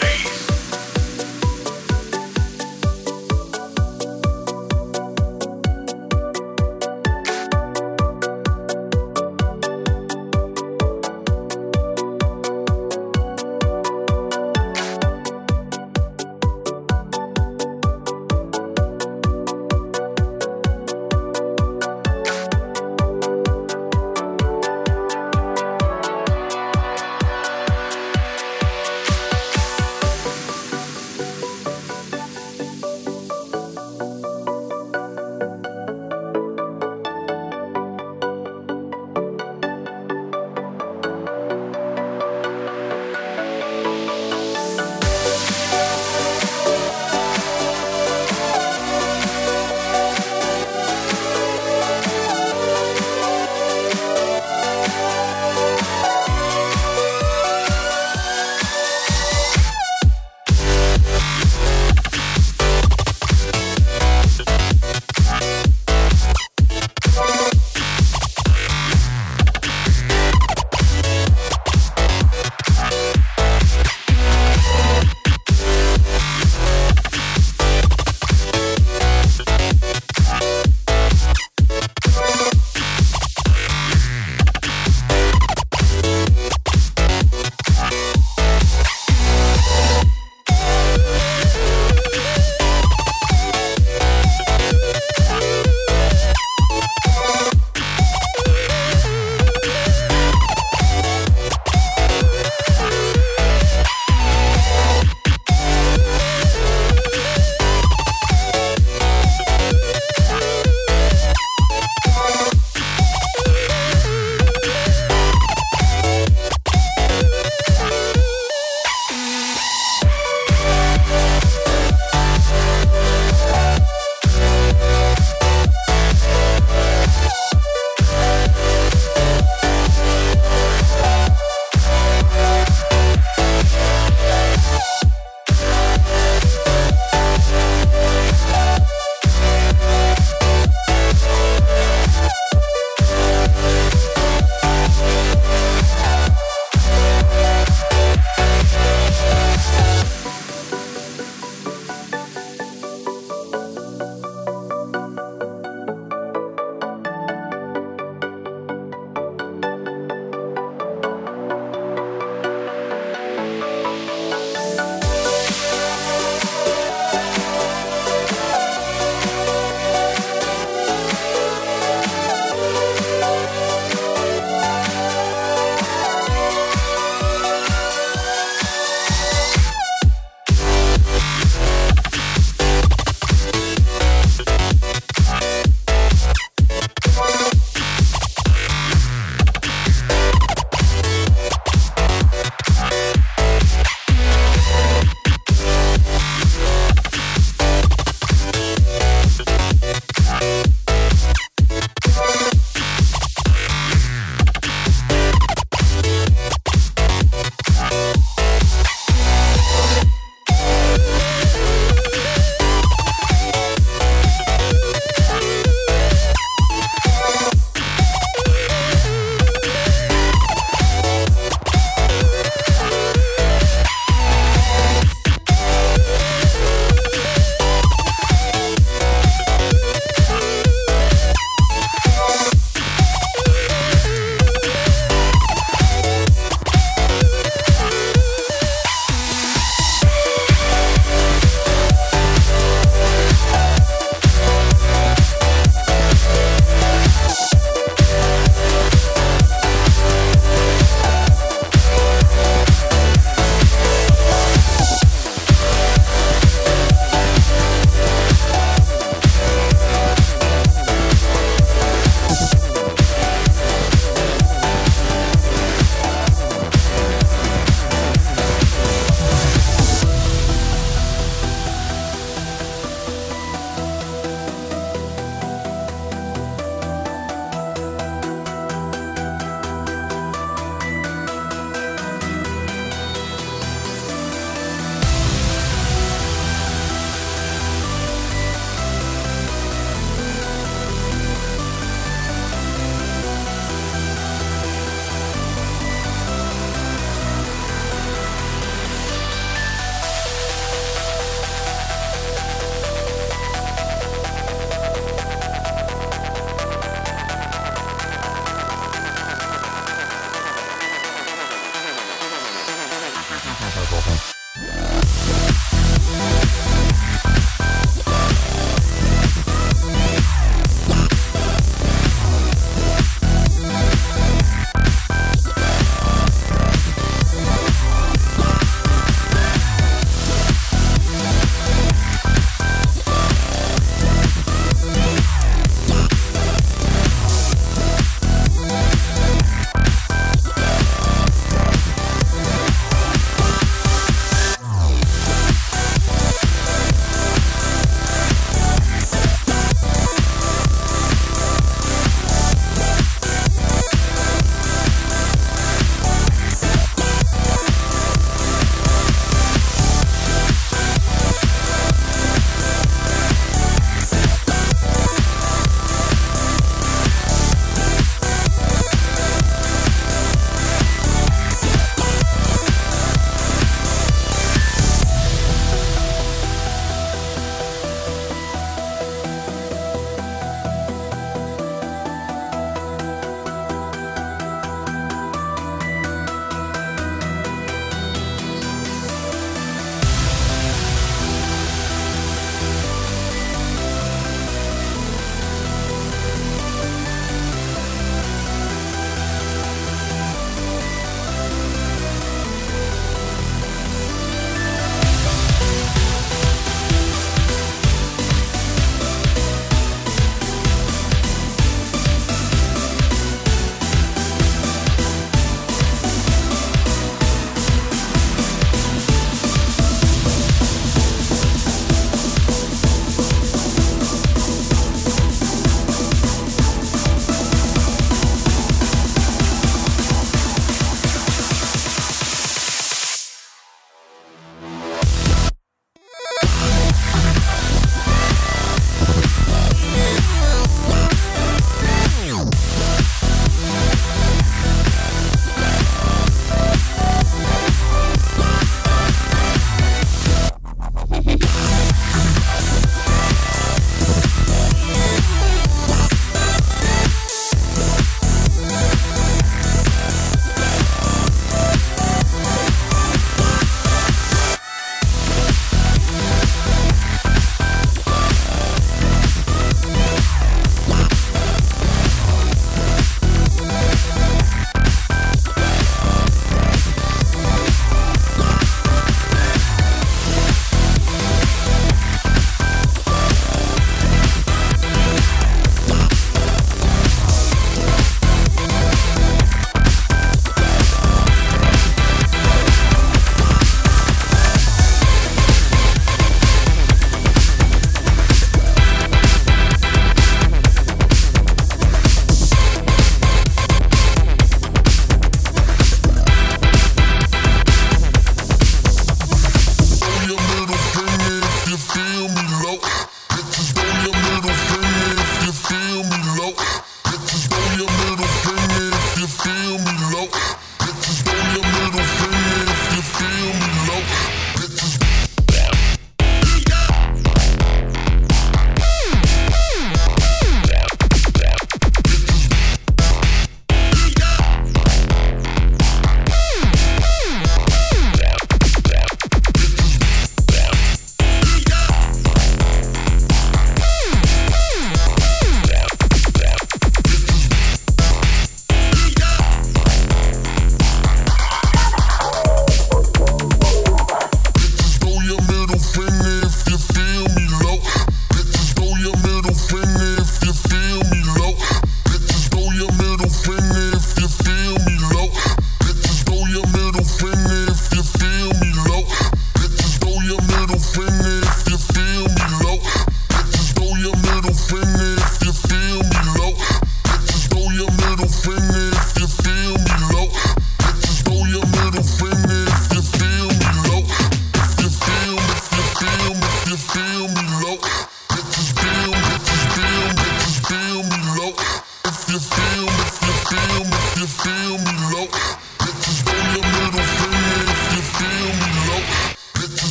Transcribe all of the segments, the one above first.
Bass.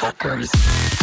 Motherfuckers.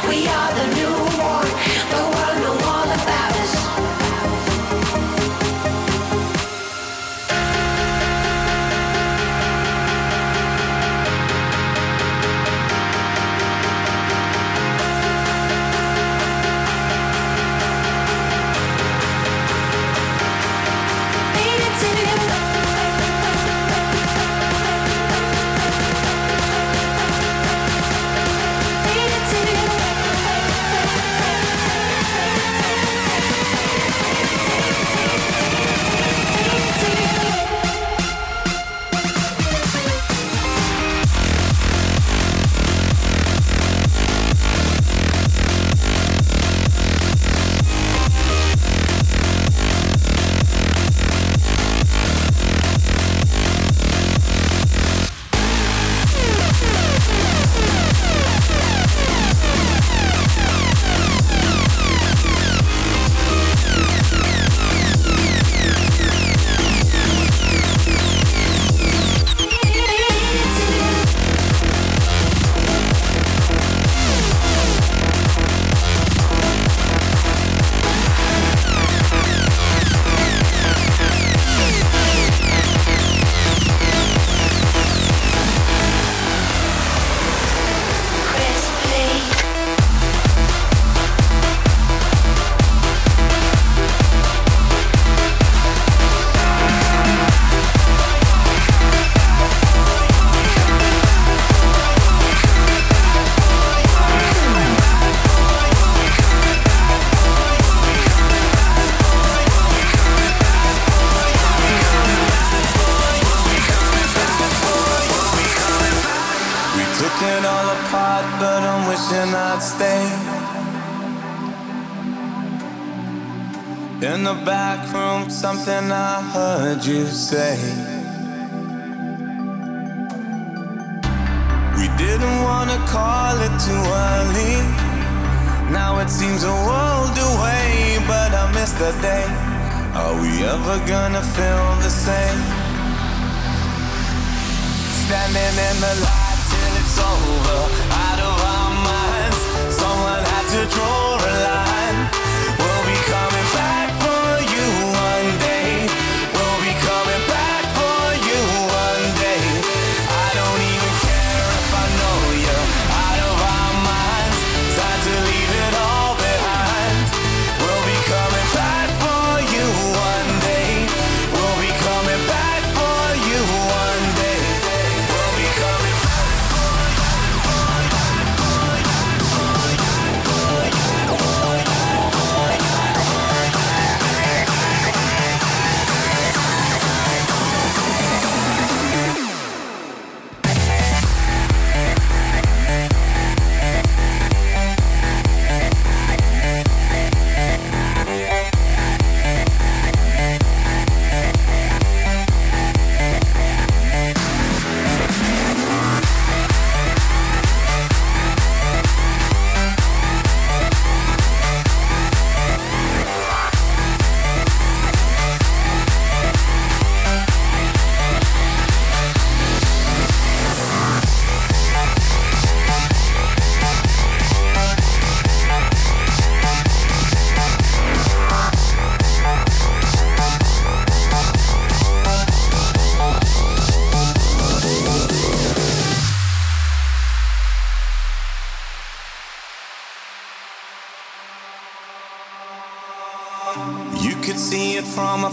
We but I'm wishing I'd stay. In the back room, something I heard you say. We didn't wanna call it too early. Now it seems a world away, but I miss the day. Are we ever gonna feel the same? Standing in the light till it's over. I Someone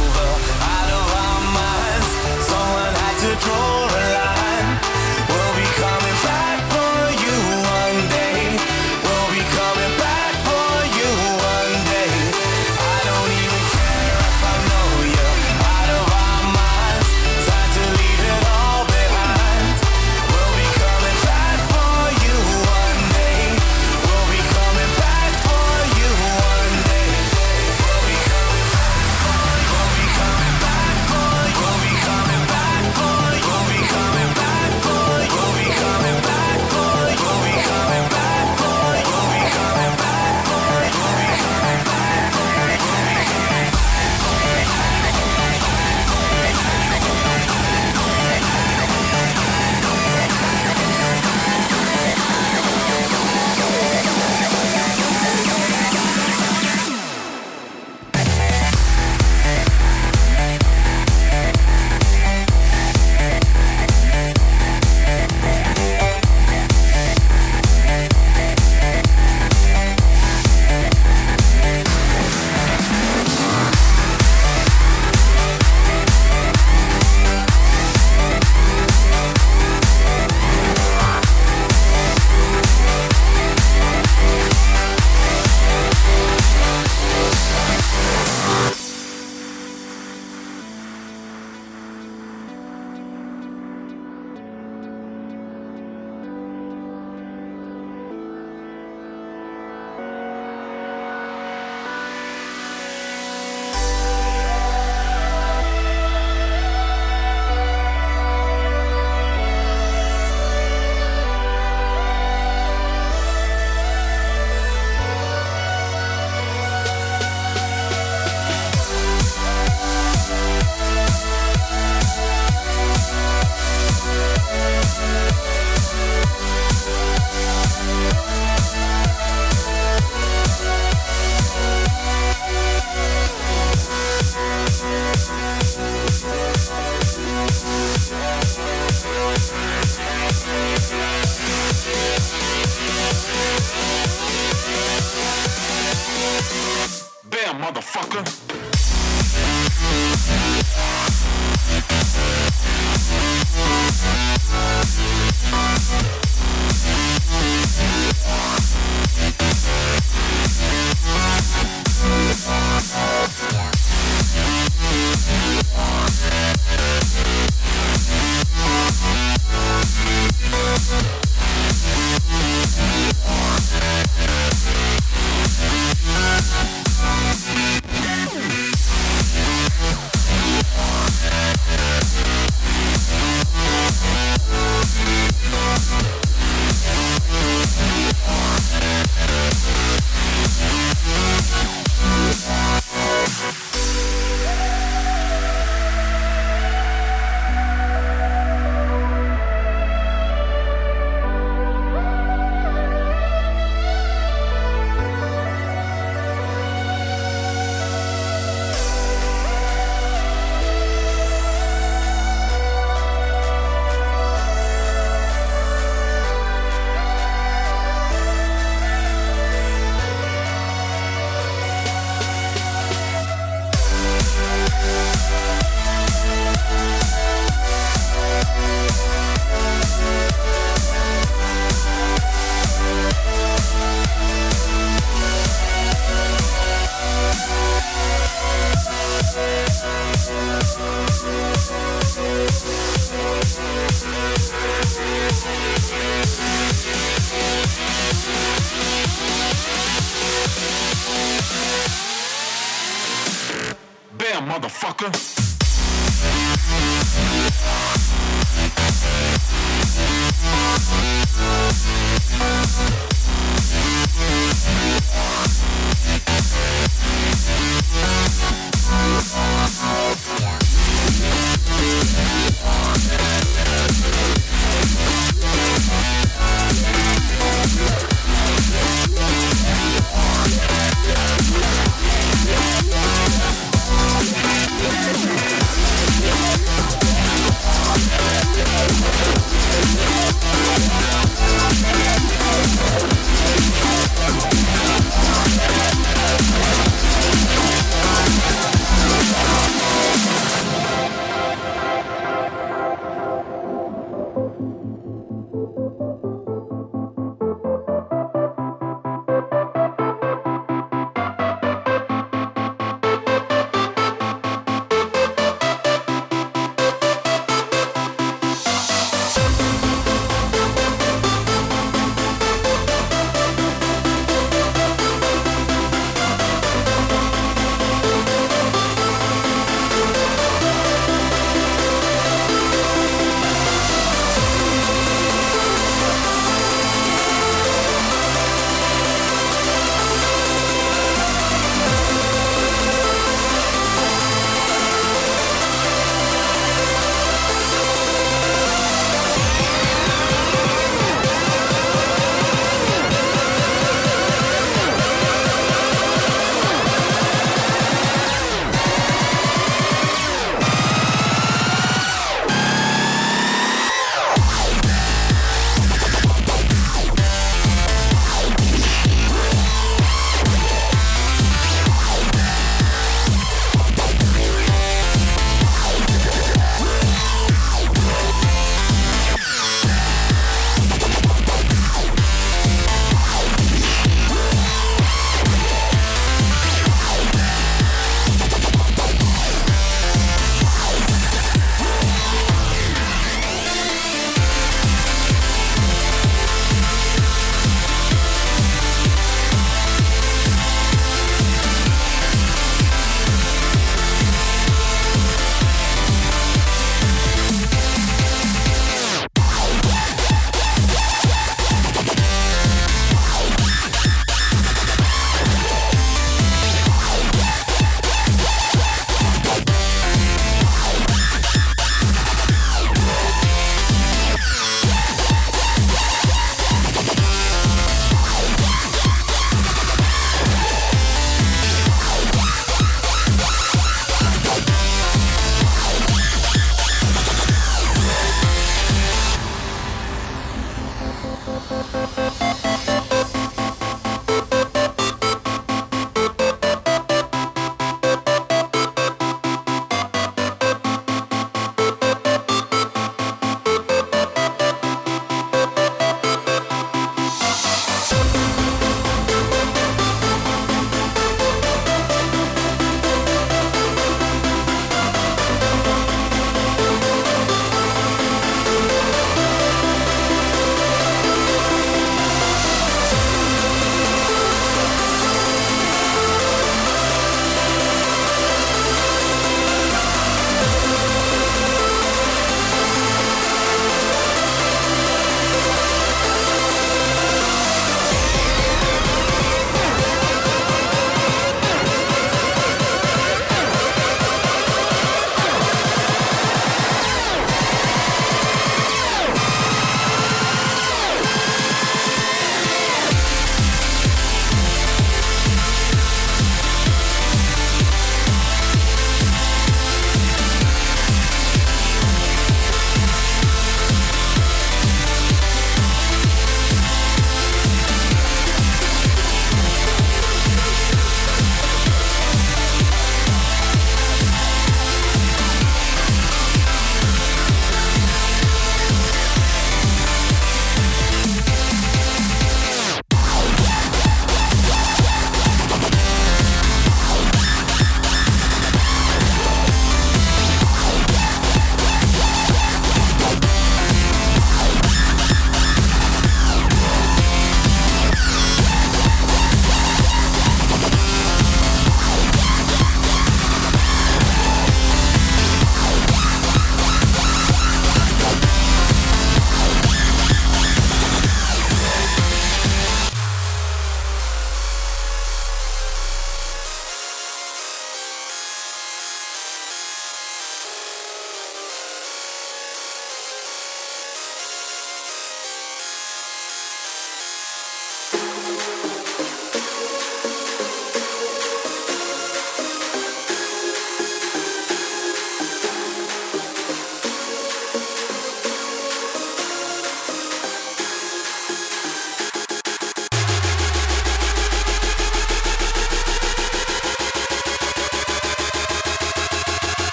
over, out of our minds. Someone had to draw a line.